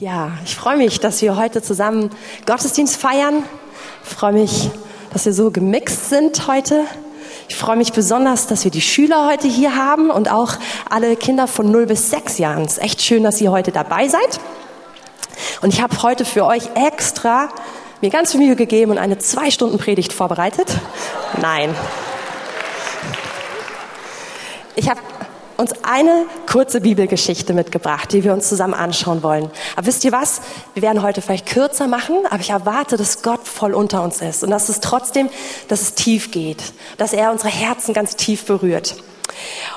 Ja, ich freue mich, dass wir heute zusammen Gottesdienst feiern. Ich freue mich, dass wir so gemixt sind heute. Ich freue mich besonders, dass wir die Schüler heute hier haben und auch alle Kinder von 0 bis 6 Jahren. Es ist echt schön, dass ihr heute dabei seid. Und ich habe heute für euch extra mir ganz viel Mühe gegeben und eine zwei Stunden Predigt vorbereitet. Nein. Ich habe uns eine kurze Bibelgeschichte mitgebracht, die wir uns zusammen anschauen wollen. Aber wisst ihr was? Wir werden heute vielleicht kürzer machen, aber ich erwarte, dass Gott voll unter uns ist und dass es trotzdem, dass es tief geht, dass er unsere Herzen ganz tief berührt.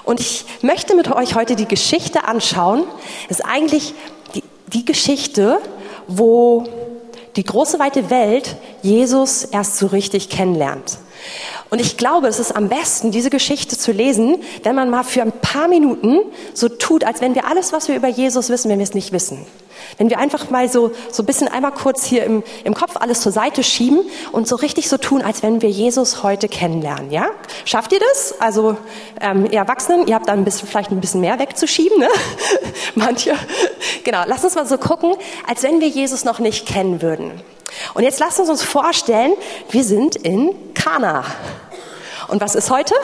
Und ich möchte mit euch heute die Geschichte anschauen. Das ist eigentlich die, die Geschichte, wo die große weite Welt Jesus erst so richtig kennenlernt. Und ich glaube, es ist am besten, diese Geschichte zu lesen, wenn man mal für ein paar Minuten so tut, als wenn wir alles, was wir über Jesus wissen, wenn wir es nicht wissen. Wenn wir einfach mal so, so ein bisschen einmal kurz hier im, im Kopf alles zur Seite schieben und so richtig so tun, als wenn wir Jesus heute kennenlernen, ja? Schafft ihr das? Also, ähm, ihr Erwachsenen, ihr habt da ein bisschen, vielleicht ein bisschen mehr wegzuschieben, ne? Manche. Genau, lasst uns mal so gucken, als wenn wir Jesus noch nicht kennen würden. Und jetzt lasst uns uns vorstellen, wir sind in Kana. Und was ist heute?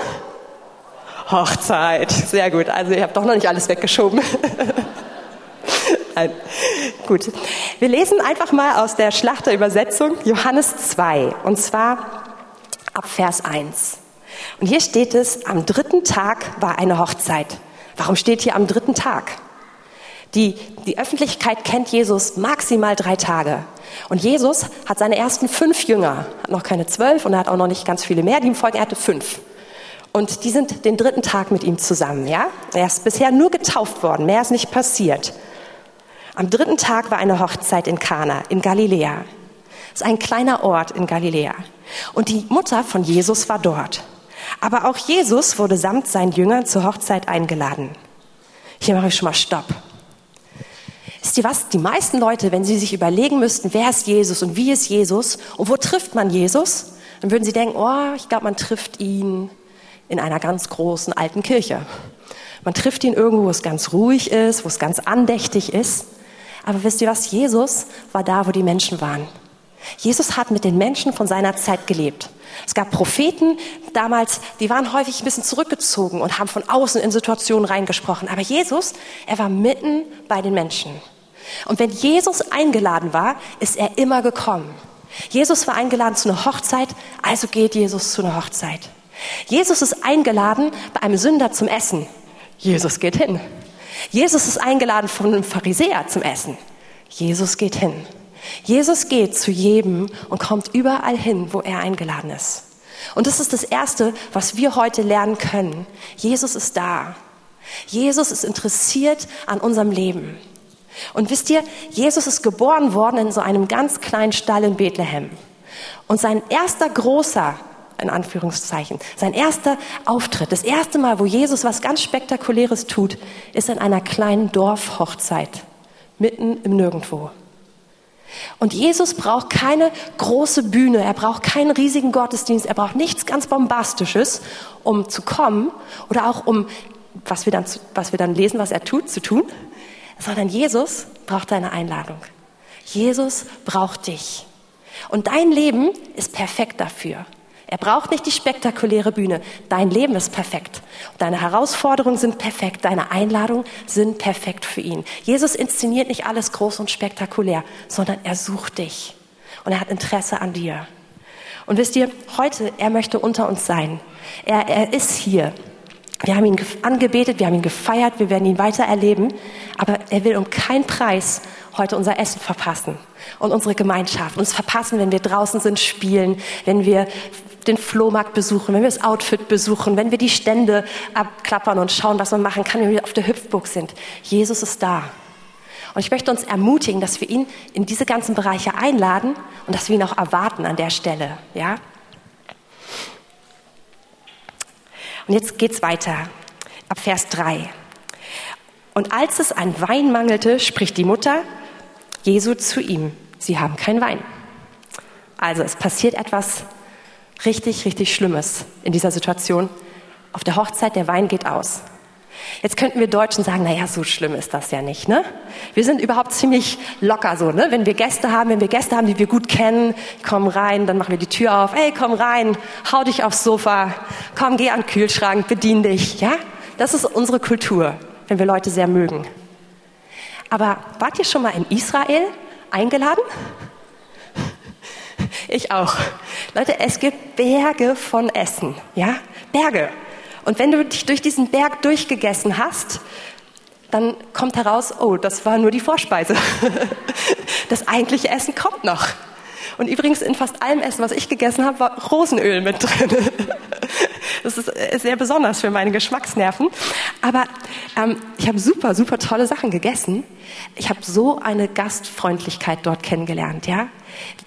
Hochzeit. Sehr gut. Also ihr habt doch noch nicht alles weggeschoben. Nein. Gut. Wir lesen einfach mal aus der Schlachterübersetzung Johannes 2. Und zwar ab Vers 1. Und hier steht es, am dritten Tag war eine Hochzeit. Warum steht hier am dritten Tag? Die, die Öffentlichkeit kennt Jesus maximal drei Tage. Und Jesus hat seine ersten fünf Jünger, hat noch keine zwölf und er hat auch noch nicht ganz viele mehr, die ihm folgen, er hatte fünf. Und die sind den dritten Tag mit ihm zusammen, ja? Er ist bisher nur getauft worden, mehr ist nicht passiert. Am dritten Tag war eine Hochzeit in Kana, in Galiläa. Das ist ein kleiner Ort in Galiläa. Und die Mutter von Jesus war dort. Aber auch Jesus wurde samt seinen Jüngern zur Hochzeit eingeladen. Hier mache ich schon mal Stopp. Wisst ihr was? Die meisten Leute, wenn sie sich überlegen müssten, wer ist Jesus und wie ist Jesus und wo trifft man Jesus, dann würden sie denken, oh, ich glaube, man trifft ihn in einer ganz großen alten Kirche. Man trifft ihn irgendwo, wo es ganz ruhig ist, wo es ganz andächtig ist. Aber wisst ihr was? Jesus war da, wo die Menschen waren. Jesus hat mit den Menschen von seiner Zeit gelebt. Es gab Propheten damals, die waren häufig ein bisschen zurückgezogen und haben von außen in Situationen reingesprochen. Aber Jesus, er war mitten bei den Menschen. Und wenn Jesus eingeladen war, ist er immer gekommen. Jesus war eingeladen zu einer Hochzeit, also geht Jesus zu einer Hochzeit. Jesus ist eingeladen bei einem Sünder zum Essen. Jesus geht hin. Jesus ist eingeladen von einem Pharisäer zum Essen. Jesus geht hin. Jesus geht zu jedem und kommt überall hin, wo er eingeladen ist. Und das ist das Erste, was wir heute lernen können. Jesus ist da. Jesus ist interessiert an unserem Leben. Und wisst ihr, Jesus ist geboren worden in so einem ganz kleinen Stall in Bethlehem. Und sein erster großer, in Anführungszeichen, sein erster Auftritt, das erste Mal, wo Jesus was ganz Spektakuläres tut, ist in einer kleinen Dorfhochzeit, mitten im Nirgendwo. Und Jesus braucht keine große Bühne, er braucht keinen riesigen Gottesdienst, er braucht nichts ganz Bombastisches, um zu kommen oder auch um, was wir dann, was wir dann lesen, was er tut, zu tun, sondern Jesus braucht deine Einladung. Jesus braucht dich. Und dein Leben ist perfekt dafür. Er braucht nicht die spektakuläre Bühne. Dein Leben ist perfekt. Deine Herausforderungen sind perfekt. Deine Einladungen sind perfekt für ihn. Jesus inszeniert nicht alles groß und spektakulär, sondern er sucht dich. Und er hat Interesse an dir. Und wisst ihr, heute, er möchte unter uns sein. Er, er ist hier. Wir haben ihn angebetet, wir haben ihn gefeiert, wir werden ihn weiter erleben. Aber er will um keinen Preis heute unser Essen verpassen und unsere Gemeinschaft. Uns verpassen, wenn wir draußen sind, spielen, wenn wir den Flohmarkt besuchen, wenn wir das Outfit besuchen, wenn wir die Stände abklappern und schauen, was man machen kann, wenn wir auf der Hüpfburg sind. Jesus ist da. Und ich möchte uns ermutigen, dass wir ihn in diese ganzen Bereiche einladen und dass wir ihn auch erwarten an der Stelle, ja? Und jetzt geht's weiter. Ab Vers 3. Und als es an Wein mangelte, spricht die Mutter Jesu zu ihm. Sie haben keinen Wein. Also es passiert etwas richtig, richtig Schlimmes in dieser Situation. Auf der Hochzeit, der Wein geht aus. Jetzt könnten wir Deutschen sagen, naja, so schlimm ist das ja nicht, ne? Wir sind überhaupt ziemlich locker so, ne? Wenn wir Gäste haben, wenn wir Gäste haben, die wir gut kennen, kommen rein, dann machen wir die Tür auf, hey, komm rein, hau dich aufs Sofa, komm, geh an den Kühlschrank, bedien dich, ja? Das ist unsere Kultur, wenn wir Leute sehr mögen. Aber wart ihr schon mal in Israel eingeladen? Ich auch. Leute, es gibt Berge von Essen, ja? Berge. Und wenn du dich durch diesen Berg durchgegessen hast, dann kommt heraus, oh, das war nur die Vorspeise. Das eigentliche Essen kommt noch. Und übrigens in fast allem Essen, was ich gegessen habe, war Rosenöl mit drin. Das ist äh, sehr besonders für meine Geschmacksnerven. Aber ähm, ich habe super, super tolle Sachen gegessen. Ich habe so eine Gastfreundlichkeit dort kennengelernt, ja.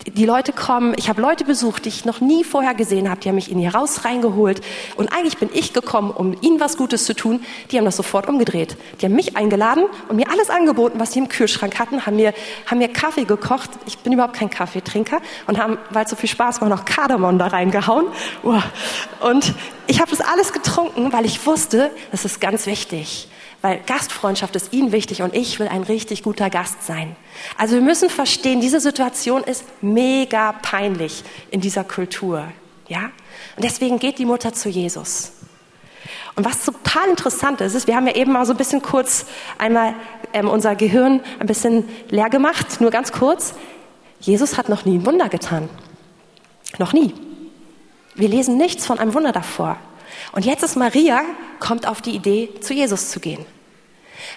Die Leute kommen, ich habe Leute besucht, die ich noch nie vorher gesehen habe, die haben mich in ihr Haus reingeholt und eigentlich bin ich gekommen, um ihnen was Gutes zu tun. Die haben das sofort umgedreht. Die haben mich eingeladen und mir alles angeboten, was sie im Kühlschrank hatten, haben mir, haben mir Kaffee gekocht. Ich bin überhaupt kein Kaffeetrinker und haben, weil es so viel Spaß war, noch Kardamom da reingehauen. Und ich habe das alles getrunken, weil ich wusste, das ist ganz wichtig. Weil Gastfreundschaft ist Ihnen wichtig und ich will ein richtig guter Gast sein. Also wir müssen verstehen, diese Situation ist mega peinlich in dieser Kultur. Ja? Und deswegen geht die Mutter zu Jesus. Und was total interessant ist, ist, wir haben ja eben mal so ein bisschen kurz einmal ähm, unser Gehirn ein bisschen leer gemacht, nur ganz kurz. Jesus hat noch nie ein Wunder getan. Noch nie. Wir lesen nichts von einem Wunder davor. Und jetzt ist Maria, kommt auf die Idee, zu Jesus zu gehen.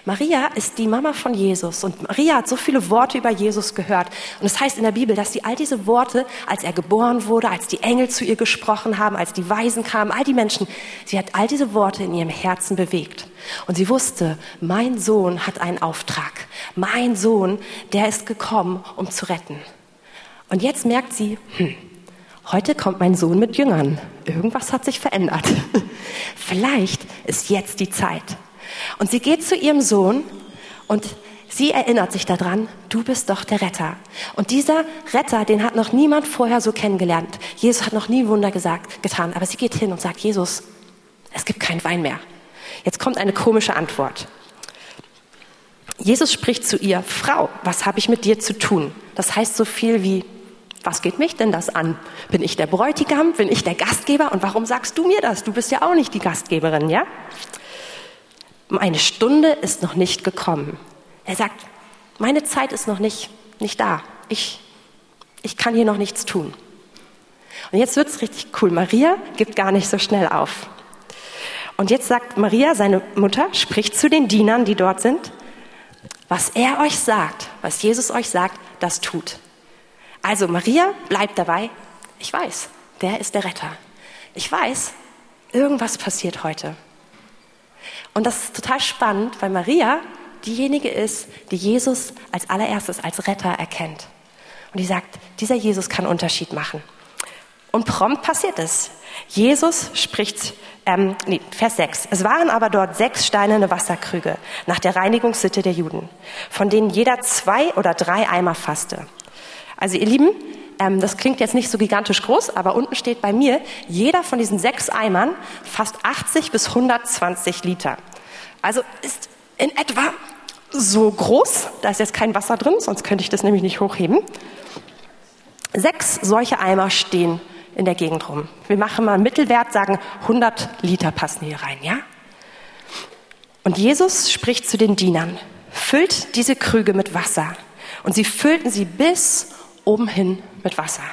Maria ist die Mama von Jesus und Maria hat so viele Worte über Jesus gehört. Und es das heißt in der Bibel, dass sie all diese Worte, als er geboren wurde, als die Engel zu ihr gesprochen haben, als die Weisen kamen, all die Menschen, sie hat all diese Worte in ihrem Herzen bewegt. Und sie wusste, mein Sohn hat einen Auftrag. Mein Sohn, der ist gekommen, um zu retten. Und jetzt merkt sie, hm, Heute kommt mein Sohn mit Jüngern. Irgendwas hat sich verändert. Vielleicht ist jetzt die Zeit. Und sie geht zu ihrem Sohn und sie erinnert sich daran, du bist doch der Retter. Und dieser Retter, den hat noch niemand vorher so kennengelernt. Jesus hat noch nie Wunder gesagt, getan. Aber sie geht hin und sagt, Jesus, es gibt keinen Wein mehr. Jetzt kommt eine komische Antwort. Jesus spricht zu ihr, Frau, was habe ich mit dir zu tun? Das heißt so viel wie, was geht mich denn das an? Bin ich der Bräutigam? Bin ich der Gastgeber? Und warum sagst du mir das? Du bist ja auch nicht die Gastgeberin, ja? Meine Stunde ist noch nicht gekommen. Er sagt, meine Zeit ist noch nicht, nicht da. Ich, ich kann hier noch nichts tun. Und jetzt wird's richtig cool. Maria gibt gar nicht so schnell auf. Und jetzt sagt Maria, seine Mutter, spricht zu den Dienern, die dort sind, was er euch sagt, was Jesus euch sagt, das tut. Also Maria bleibt dabei. Ich weiß, der ist der Retter. Ich weiß, irgendwas passiert heute. Und das ist total spannend, weil Maria diejenige ist, die Jesus als allererstes als Retter erkennt. Und die sagt, dieser Jesus kann Unterschied machen. Und prompt passiert es. Jesus spricht, ähm, nee, Vers 6. Es waren aber dort sechs steinerne Wasserkrüge nach der Reinigungssitte der Juden, von denen jeder zwei oder drei Eimer fasste. Also ihr Lieben, ähm, das klingt jetzt nicht so gigantisch groß, aber unten steht bei mir, jeder von diesen sechs Eimern fasst 80 bis 120 Liter. Also ist in etwa so groß, da ist jetzt kein Wasser drin, sonst könnte ich das nämlich nicht hochheben. Sechs solche Eimer stehen in der Gegend rum. Wir machen mal einen Mittelwert, sagen 100 Liter passen hier rein, ja? Und Jesus spricht zu den Dienern, füllt diese Krüge mit Wasser. Und sie füllten sie bis oben hin mit Wasser.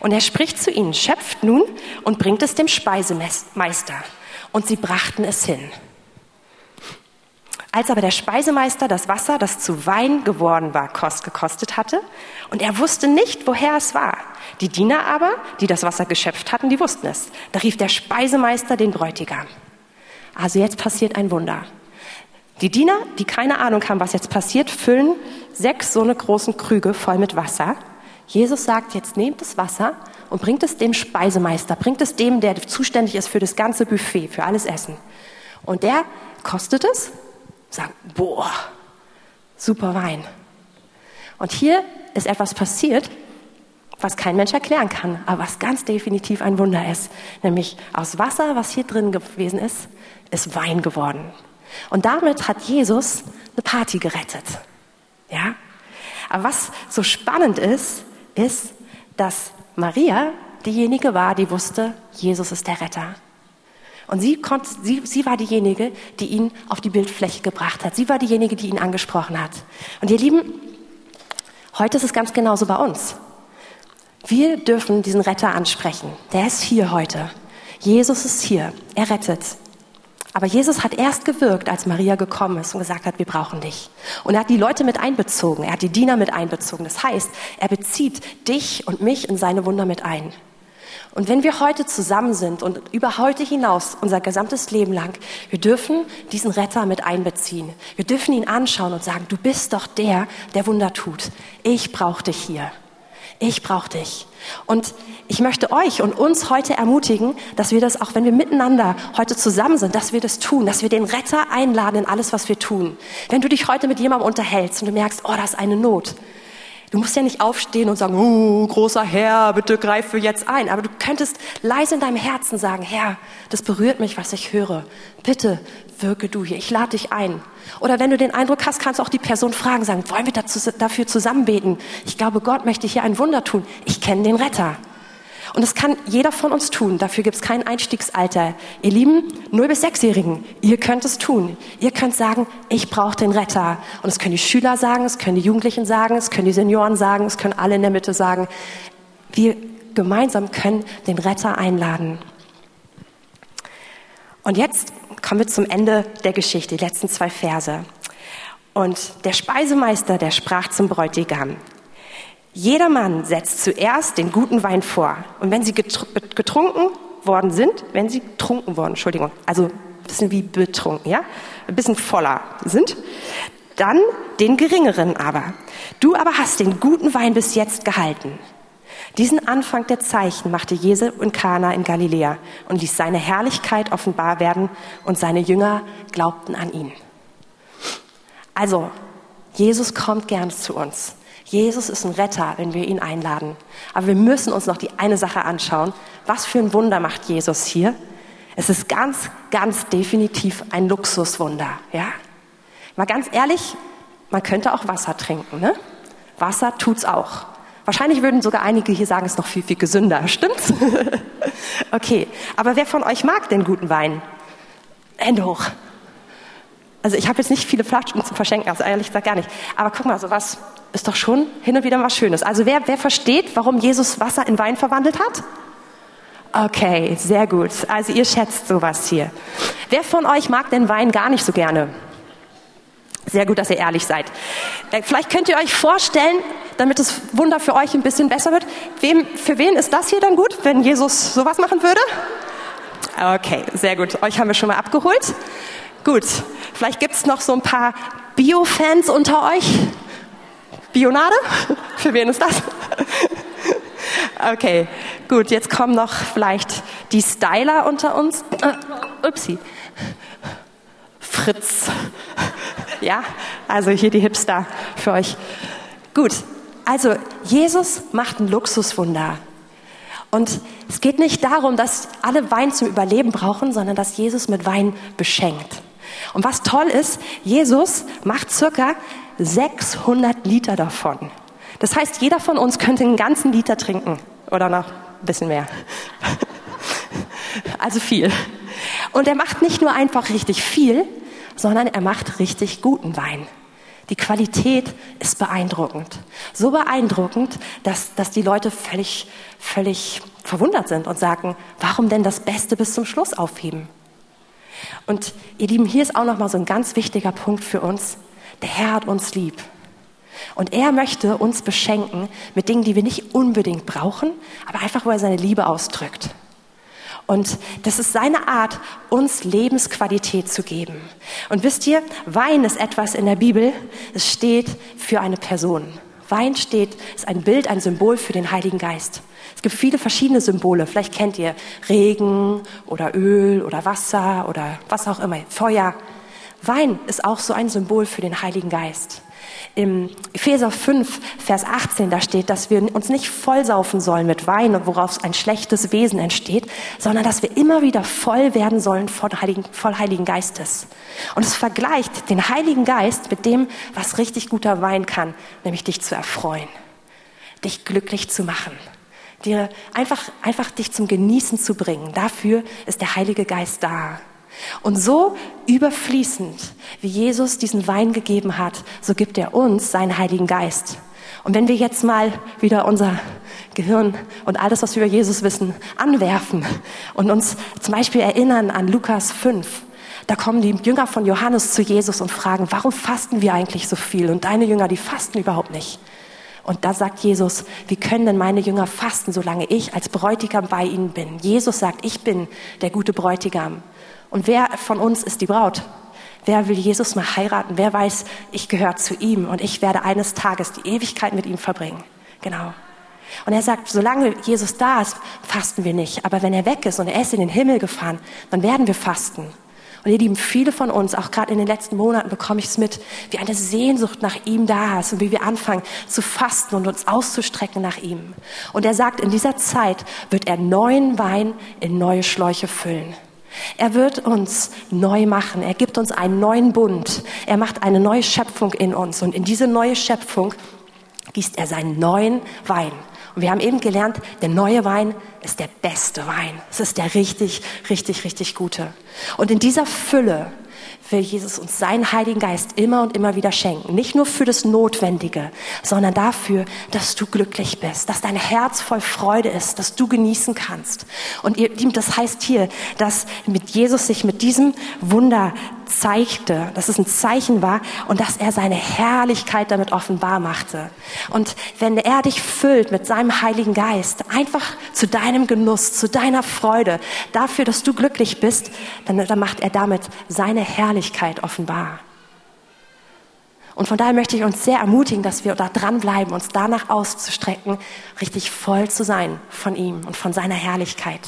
Und er spricht zu ihnen, schöpft nun und bringt es dem Speisemeister. Und sie brachten es hin. Als aber der Speisemeister das Wasser, das zu Wein geworden war, kost gekostet hatte, und er wusste nicht, woher es war. Die Diener aber, die das Wasser geschöpft hatten, die wussten es. Da rief der Speisemeister den Bräutigam. Also jetzt passiert ein Wunder. Die Diener, die keine Ahnung haben, was jetzt passiert, füllen sechs so eine großen Krüge voll mit Wasser. Jesus sagt, jetzt nehmt das Wasser und bringt es dem Speisemeister, bringt es dem, der zuständig ist für das ganze Buffet, für alles Essen. Und der kostet es, sagt, boah, super Wein. Und hier ist etwas passiert, was kein Mensch erklären kann, aber was ganz definitiv ein Wunder ist. Nämlich aus Wasser, was hier drin gewesen ist, ist Wein geworden. Und damit hat Jesus eine Party gerettet. Ja? Aber was so spannend ist, ist, dass Maria diejenige war, die wusste, Jesus ist der Retter. Und sie, konnte, sie, sie war diejenige, die ihn auf die Bildfläche gebracht hat. Sie war diejenige, die ihn angesprochen hat. Und ihr Lieben, heute ist es ganz genauso bei uns. Wir dürfen diesen Retter ansprechen. Der ist hier heute. Jesus ist hier. Er rettet. Aber Jesus hat erst gewirkt, als Maria gekommen ist und gesagt hat, wir brauchen dich. Und er hat die Leute mit einbezogen. Er hat die Diener mit einbezogen. Das heißt, er bezieht dich und mich in seine Wunder mit ein. Und wenn wir heute zusammen sind und über heute hinaus unser gesamtes Leben lang, wir dürfen diesen Retter mit einbeziehen. Wir dürfen ihn anschauen und sagen, du bist doch der, der Wunder tut. Ich brauche dich hier. Ich brauche dich. Und ich möchte euch und uns heute ermutigen, dass wir das, auch wenn wir miteinander heute zusammen sind, dass wir das tun, dass wir den Retter einladen in alles, was wir tun. Wenn du dich heute mit jemandem unterhältst und du merkst, oh, da ist eine Not, Du musst ja nicht aufstehen und sagen, oh, großer Herr, bitte greife jetzt ein. Aber du könntest leise in deinem Herzen sagen, Herr, das berührt mich, was ich höre. Bitte wirke du hier. Ich lade dich ein. Oder wenn du den Eindruck hast, kannst du auch die Person fragen, sagen, wollen wir dazu, dafür zusammen beten? Ich glaube, Gott möchte hier ein Wunder tun. Ich kenne den Retter. Und das kann jeder von uns tun. Dafür gibt es kein Einstiegsalter. Ihr Lieben, 0 bis 6-Jährigen, ihr könnt es tun. Ihr könnt sagen, ich brauche den Retter. Und es können die Schüler sagen, es können die Jugendlichen sagen, es können die Senioren sagen, es können alle in der Mitte sagen. Wir gemeinsam können den Retter einladen. Und jetzt kommen wir zum Ende der Geschichte, die letzten zwei Verse. Und der Speisemeister, der sprach zum Bräutigam, jeder Mann setzt zuerst den guten Wein vor. Und wenn sie getrunken worden sind, wenn sie getrunken worden, Entschuldigung, also ein bisschen wie betrunken, ja, ein bisschen voller sind, dann den geringeren aber. Du aber hast den guten Wein bis jetzt gehalten. Diesen Anfang der Zeichen machte Jesu in Kana in Galiläa und ließ seine Herrlichkeit offenbar werden und seine Jünger glaubten an ihn. Also, Jesus kommt gern zu uns. Jesus ist ein Retter, wenn wir ihn einladen. Aber wir müssen uns noch die eine Sache anschauen. Was für ein Wunder macht Jesus hier? Es ist ganz, ganz definitiv ein Luxuswunder, ja? Mal ganz ehrlich, man könnte auch Wasser trinken, ne? Wasser tut's auch. Wahrscheinlich würden sogar einige hier sagen, es ist noch viel, viel gesünder. Stimmt's? okay. Aber wer von euch mag den guten Wein? Hände hoch. Also ich habe jetzt nicht viele Flaschen zu verschenken, also ehrlich gesagt gar nicht. Aber guck mal, sowas ist doch schon hin und wieder was Schönes. Also wer, wer versteht, warum Jesus Wasser in Wein verwandelt hat? Okay, sehr gut. Also ihr schätzt sowas hier. Wer von euch mag den Wein gar nicht so gerne? Sehr gut, dass ihr ehrlich seid. Äh, vielleicht könnt ihr euch vorstellen, damit das Wunder für euch ein bisschen besser wird, wem, für wen ist das hier dann gut, wenn Jesus sowas machen würde? Okay, sehr gut. Euch haben wir schon mal abgeholt. Gut, vielleicht gibt es noch so ein paar Bio-Fans unter euch. Bionade? Für wen ist das? Okay, gut, jetzt kommen noch vielleicht die Styler unter uns. Äh, upsi. Fritz. Ja, also hier die Hipster für euch. Gut, also Jesus macht ein Luxuswunder. Und es geht nicht darum, dass alle Wein zum Überleben brauchen, sondern dass Jesus mit Wein beschenkt. Und was toll ist, Jesus macht circa 600 Liter davon. Das heißt, jeder von uns könnte einen ganzen Liter trinken oder noch ein bisschen mehr. Also viel. Und er macht nicht nur einfach richtig viel, sondern er macht richtig guten Wein. Die Qualität ist beeindruckend. So beeindruckend, dass, dass die Leute völlig, völlig verwundert sind und sagen, warum denn das Beste bis zum Schluss aufheben? Und ihr Lieben, hier ist auch noch mal so ein ganz wichtiger Punkt für uns. Der Herr hat uns lieb. Und er möchte uns beschenken mit Dingen, die wir nicht unbedingt brauchen, aber einfach, wo er seine Liebe ausdrückt. Und das ist seine Art, uns Lebensqualität zu geben. Und wisst ihr, Wein ist etwas in der Bibel, es steht für eine Person. Wein steht, ist ein Bild, ein Symbol für den Heiligen Geist. Es gibt viele verschiedene Symbole. Vielleicht kennt ihr Regen oder Öl oder Wasser oder was auch immer, Feuer. Wein ist auch so ein Symbol für den Heiligen Geist. Im Epheser 5, Vers 18, da steht, dass wir uns nicht vollsaufen sollen mit Wein, woraus ein schlechtes Wesen entsteht, sondern dass wir immer wieder voll werden sollen voll Heiligen, voll Heiligen Geistes. Und es vergleicht den Heiligen Geist mit dem, was richtig guter Wein kann, nämlich dich zu erfreuen, dich glücklich zu machen, dir einfach, einfach dich zum Genießen zu bringen. Dafür ist der Heilige Geist da. Und so überfließend, wie Jesus diesen Wein gegeben hat, so gibt er uns seinen Heiligen Geist. Und wenn wir jetzt mal wieder unser Gehirn und alles, was wir über Jesus wissen, anwerfen und uns zum Beispiel erinnern an Lukas 5, da kommen die Jünger von Johannes zu Jesus und fragen, warum fasten wir eigentlich so viel? Und deine Jünger, die fasten überhaupt nicht. Und da sagt Jesus, wie können denn meine Jünger fasten, solange ich als Bräutigam bei ihnen bin? Jesus sagt, ich bin der gute Bräutigam. Und wer von uns ist die Braut? Wer will Jesus mal heiraten? Wer weiß, ich gehöre zu ihm und ich werde eines Tages die Ewigkeit mit ihm verbringen? Genau. Und er sagt, solange Jesus da ist, fasten wir nicht. Aber wenn er weg ist und er ist in den Himmel gefahren, dann werden wir fasten. Und ihr Lieben, viele von uns, auch gerade in den letzten Monaten bekomme ich es mit, wie eine Sehnsucht nach ihm da ist und wie wir anfangen zu fasten und uns auszustrecken nach ihm. Und er sagt, in dieser Zeit wird er neuen Wein in neue Schläuche füllen. Er wird uns neu machen. Er gibt uns einen neuen Bund. Er macht eine neue Schöpfung in uns. Und in diese neue Schöpfung gießt er seinen neuen Wein. Und wir haben eben gelernt, der neue Wein ist der beste Wein. Es ist der richtig, richtig, richtig gute. Und in dieser Fülle will Jesus uns seinen Heiligen Geist immer und immer wieder schenken. Nicht nur für das Notwendige, sondern dafür, dass du glücklich bist, dass dein Herz voll Freude ist, dass du genießen kannst. Und ihr, das heißt hier, dass mit Jesus sich mit diesem Wunder zeigte, dass es ein Zeichen war und dass er seine Herrlichkeit damit offenbar machte. Und wenn er dich füllt mit seinem Heiligen Geist, einfach zu deinem Genuss, zu deiner Freude, dafür, dass du glücklich bist, dann, dann macht er damit seine Herrlichkeit offenbar. Und von daher möchte ich uns sehr ermutigen, dass wir da dranbleiben, uns danach auszustrecken, richtig voll zu sein von ihm und von seiner Herrlichkeit.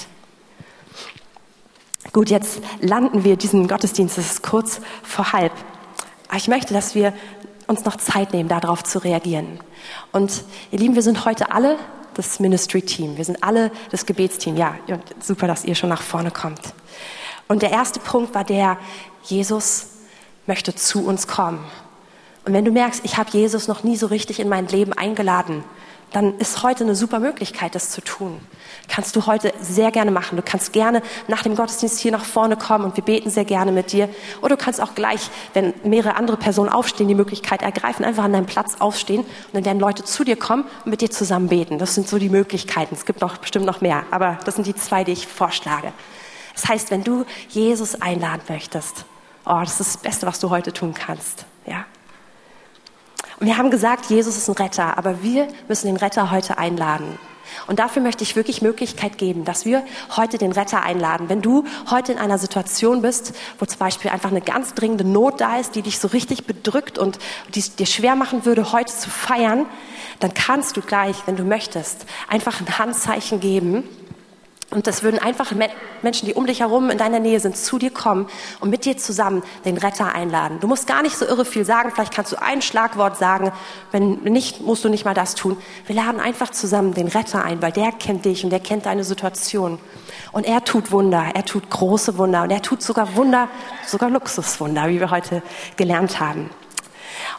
Gut, jetzt landen wir diesen Gottesdienst, es ist kurz vor halb. Aber ich möchte, dass wir uns noch Zeit nehmen, darauf zu reagieren. Und ihr Lieben, wir sind heute alle das Ministry-Team. Wir sind alle das Gebetsteam. Ja, super, dass ihr schon nach vorne kommt. Und der erste Punkt war der, Jesus möchte zu uns kommen. Und wenn du merkst, ich habe Jesus noch nie so richtig in mein Leben eingeladen, dann ist heute eine super Möglichkeit, das zu tun. Kannst du heute sehr gerne machen. Du kannst gerne nach dem Gottesdienst hier nach vorne kommen und wir beten sehr gerne mit dir. Oder du kannst auch gleich, wenn mehrere andere Personen aufstehen, die Möglichkeit ergreifen, einfach an deinem Platz aufstehen und dann werden Leute zu dir kommen und mit dir zusammen beten. Das sind so die Möglichkeiten. Es gibt noch bestimmt noch mehr, aber das sind die zwei, die ich vorschlage. Das heißt, wenn du Jesus einladen möchtest, oh, das ist das Beste, was du heute tun kannst. Ja, wir haben gesagt, Jesus ist ein Retter, aber wir müssen den Retter heute einladen. Und dafür möchte ich wirklich Möglichkeit geben, dass wir heute den Retter einladen. Wenn du heute in einer Situation bist, wo zum Beispiel einfach eine ganz dringende Not da ist, die dich so richtig bedrückt und die es dir schwer machen würde, heute zu feiern, dann kannst du gleich, wenn du möchtest, einfach ein Handzeichen geben und das würden einfach Menschen, die um dich herum in deiner Nähe sind, zu dir kommen und mit dir zusammen den Retter einladen. Du musst gar nicht so irre viel sagen. Vielleicht kannst du ein Schlagwort sagen. Wenn nicht, musst du nicht mal das tun. Wir laden einfach zusammen den Retter ein, weil der kennt dich und der kennt deine Situation. Und er tut Wunder. Er tut große Wunder. Und er tut sogar Wunder, sogar Luxuswunder, wie wir heute gelernt haben.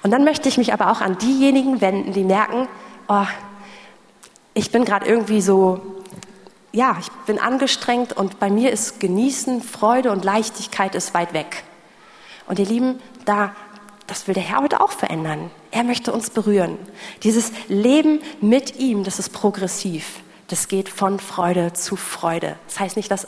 Und dann möchte ich mich aber auch an diejenigen wenden, die merken, oh, ich bin gerade irgendwie so ja, ich bin angestrengt und bei mir ist Genießen, Freude und Leichtigkeit ist weit weg. Und ihr Lieben, da, das will der Herr heute auch verändern. Er möchte uns berühren. Dieses Leben mit ihm, das ist progressiv. Das geht von Freude zu Freude. Das heißt nicht, dass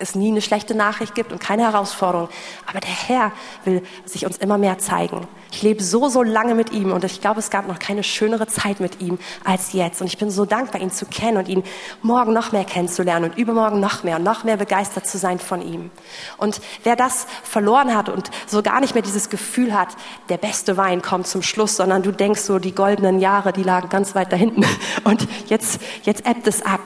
es nie eine schlechte Nachricht gibt und keine Herausforderung. Aber der Herr will sich uns immer mehr zeigen. Ich lebe so, so lange mit ihm und ich glaube, es gab noch keine schönere Zeit mit ihm als jetzt. Und ich bin so dankbar, ihn zu kennen und ihn morgen noch mehr kennenzulernen und übermorgen noch mehr und noch mehr begeistert zu sein von ihm. Und wer das verloren hat und so gar nicht mehr dieses Gefühl hat, der beste Wein kommt zum Schluss, sondern du denkst so, die goldenen Jahre, die lagen ganz weit da hinten und jetzt, jetzt ebbt es ab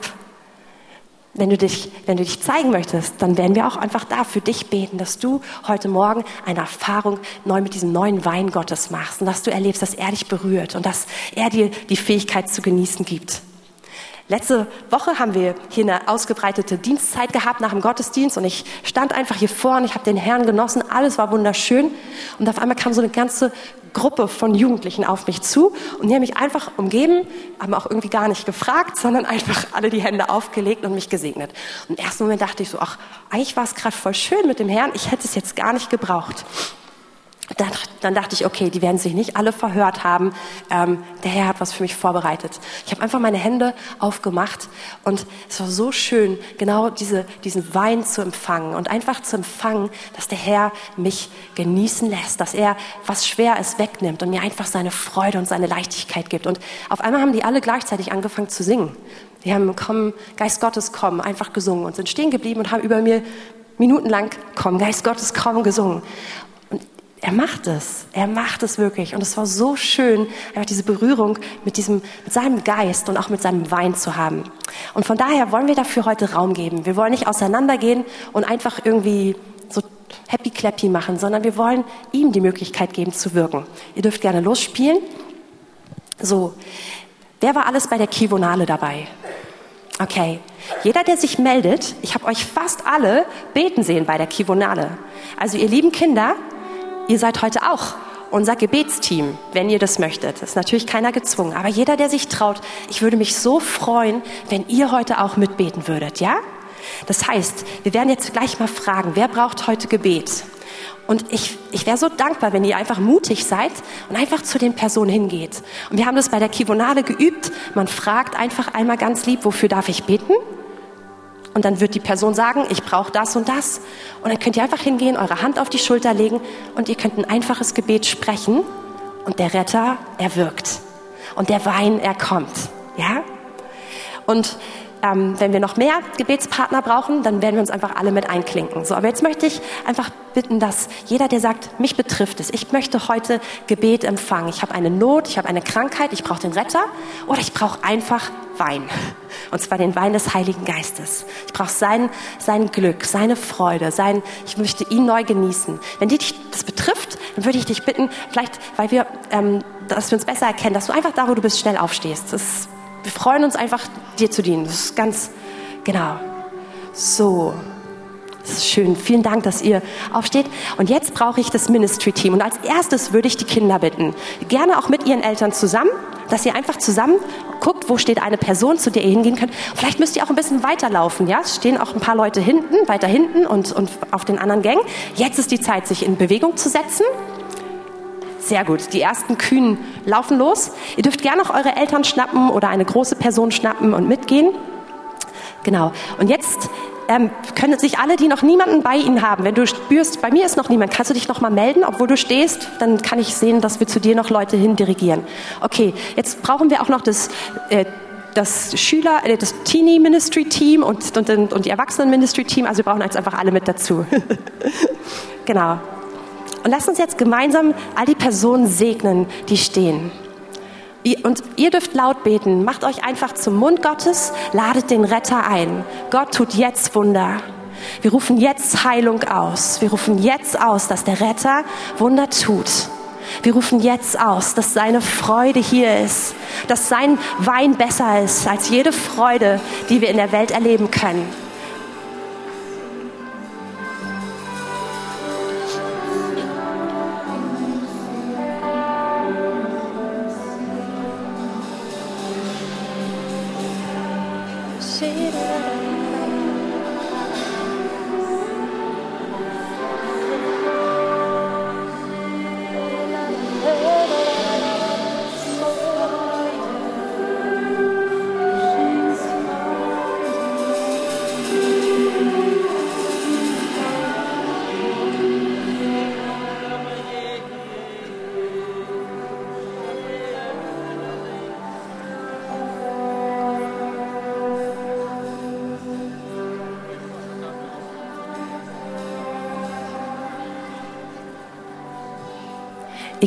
wenn du dich, wenn du dich zeigen möchtest, dann werden wir auch einfach da für dich beten, dass du heute Morgen eine Erfahrung neu mit diesem neuen Wein Gottes machst und dass du erlebst, dass er dich berührt und dass er dir die Fähigkeit zu genießen gibt. Letzte Woche haben wir hier eine ausgebreitete Dienstzeit gehabt nach dem Gottesdienst und ich stand einfach hier vor und ich habe den Herrn genossen. Alles war wunderschön und auf einmal kam so eine ganze Gruppe von Jugendlichen auf mich zu und die haben mich einfach umgeben, haben auch irgendwie gar nicht gefragt, sondern einfach alle die Hände aufgelegt und mich gesegnet. Und im ersten Moment dachte ich so, ach, eigentlich war es gerade voll schön mit dem Herrn, ich hätte es jetzt gar nicht gebraucht. Dann, dachte ich, okay, die werden sich nicht alle verhört haben. Ähm, der Herr hat was für mich vorbereitet. Ich habe einfach meine Hände aufgemacht und es war so schön, genau diese, diesen Wein zu empfangen und einfach zu empfangen, dass der Herr mich genießen lässt, dass er was schwer ist wegnimmt und mir einfach seine Freude und seine Leichtigkeit gibt. Und auf einmal haben die alle gleichzeitig angefangen zu singen. Die haben komm, Geist Gottes, komm, einfach gesungen und sind stehen geblieben und haben über mir minutenlang komm, Geist Gottes, komm gesungen er macht es. Er macht es wirklich. Und es war so schön, einfach diese Berührung mit diesem, mit seinem Geist und auch mit seinem Wein zu haben. Und von daher wollen wir dafür heute Raum geben. Wir wollen nicht auseinandergehen und einfach irgendwie so happy clappy machen, sondern wir wollen ihm die Möglichkeit geben zu wirken. Ihr dürft gerne losspielen. So. Wer war alles bei der Kivonale dabei? Okay. Jeder, der sich meldet, ich habe euch fast alle beten sehen bei der Kivonale. Also ihr lieben Kinder, Ihr seid heute auch unser Gebetsteam, wenn ihr das möchtet. Das ist natürlich keiner gezwungen. Aber jeder, der sich traut, ich würde mich so freuen, wenn ihr heute auch mitbeten würdet, ja? Das heißt, wir werden jetzt gleich mal fragen, wer braucht heute Gebet? Und ich, ich wäre so dankbar, wenn ihr einfach mutig seid und einfach zu den Personen hingeht. Und wir haben das bei der Kivonale geübt. Man fragt einfach einmal ganz lieb, wofür darf ich beten? Und dann wird die Person sagen, ich brauche das und das. Und dann könnt ihr einfach hingehen, eure Hand auf die Schulter legen und ihr könnt ein einfaches Gebet sprechen. Und der Retter, er wirkt. Und der Wein, er kommt. Ja? Und ähm, wenn wir noch mehr Gebetspartner brauchen, dann werden wir uns einfach alle mit einklinken. So, aber jetzt möchte ich einfach bitten, dass jeder, der sagt, mich betrifft es, ich möchte heute Gebet empfangen. Ich habe eine Not, ich habe eine Krankheit, ich brauche den Retter oder ich brauche einfach Wein. Und zwar den Wein des Heiligen Geistes. Ich brauche sein, sein Glück, seine Freude, sein, ich möchte ihn neu genießen. Wenn dich das betrifft, dann würde ich dich bitten, vielleicht, weil wir, ähm, dass wir uns besser erkennen, dass du einfach da, wo du bist, schnell aufstehst. Das wir freuen uns einfach, dir zu dienen. Das ist ganz, genau. So. Das ist schön. Vielen Dank, dass ihr aufsteht. Und jetzt brauche ich das Ministry-Team. Und als erstes würde ich die Kinder bitten, gerne auch mit ihren Eltern zusammen, dass ihr einfach zusammen guckt, wo steht eine Person, zu der ihr hingehen könnt. Vielleicht müsst ihr auch ein bisschen weiterlaufen. Ja, es stehen auch ein paar Leute hinten, weiter hinten und, und auf den anderen Gängen. Jetzt ist die Zeit, sich in Bewegung zu setzen. Sehr gut. Die ersten Kühen laufen los. Ihr dürft gerne auch eure Eltern schnappen oder eine große Person schnappen und mitgehen. Genau. Und jetzt ähm, können sich alle, die noch niemanden bei ihnen haben, wenn du spürst, bei mir ist noch niemand, kannst du dich noch mal melden, obwohl du stehst, dann kann ich sehen, dass wir zu dir noch Leute hin dirigieren. Okay, jetzt brauchen wir auch noch das äh, das Schüler, äh, das Teenie Ministry Team und, und, und die Erwachsenen Ministry Team. Also wir brauchen jetzt einfach alle mit dazu. genau. Und lasst uns jetzt gemeinsam all die Personen segnen, die stehen. Und ihr dürft laut beten. Macht euch einfach zum Mund Gottes, ladet den Retter ein. Gott tut jetzt Wunder. Wir rufen jetzt Heilung aus. Wir rufen jetzt aus, dass der Retter Wunder tut. Wir rufen jetzt aus, dass seine Freude hier ist, dass sein Wein besser ist als jede Freude, die wir in der Welt erleben können.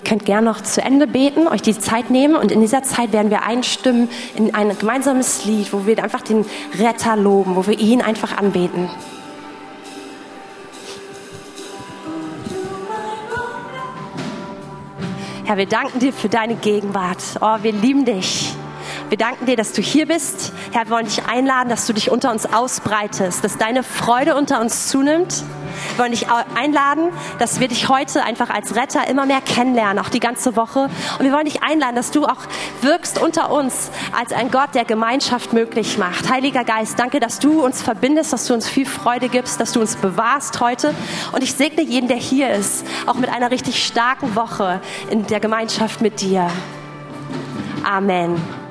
Könnt gerne noch zu Ende beten, euch die Zeit nehmen und in dieser Zeit werden wir einstimmen in ein gemeinsames Lied, wo wir einfach den Retter loben, wo wir ihn einfach anbeten. Herr, wir danken dir für deine Gegenwart. Oh, wir lieben dich. Wir danken dir, dass du hier bist. Herr, wir wollen dich einladen, dass du dich unter uns ausbreitest, dass deine Freude unter uns zunimmt. Wir wollen dich einladen, dass wir dich heute einfach als Retter immer mehr kennenlernen, auch die ganze Woche. Und wir wollen dich einladen, dass du auch wirkst unter uns als ein Gott, der Gemeinschaft möglich macht. Heiliger Geist, danke, dass du uns verbindest, dass du uns viel Freude gibst, dass du uns bewahrst heute. Und ich segne jeden, der hier ist, auch mit einer richtig starken Woche in der Gemeinschaft mit dir. Amen.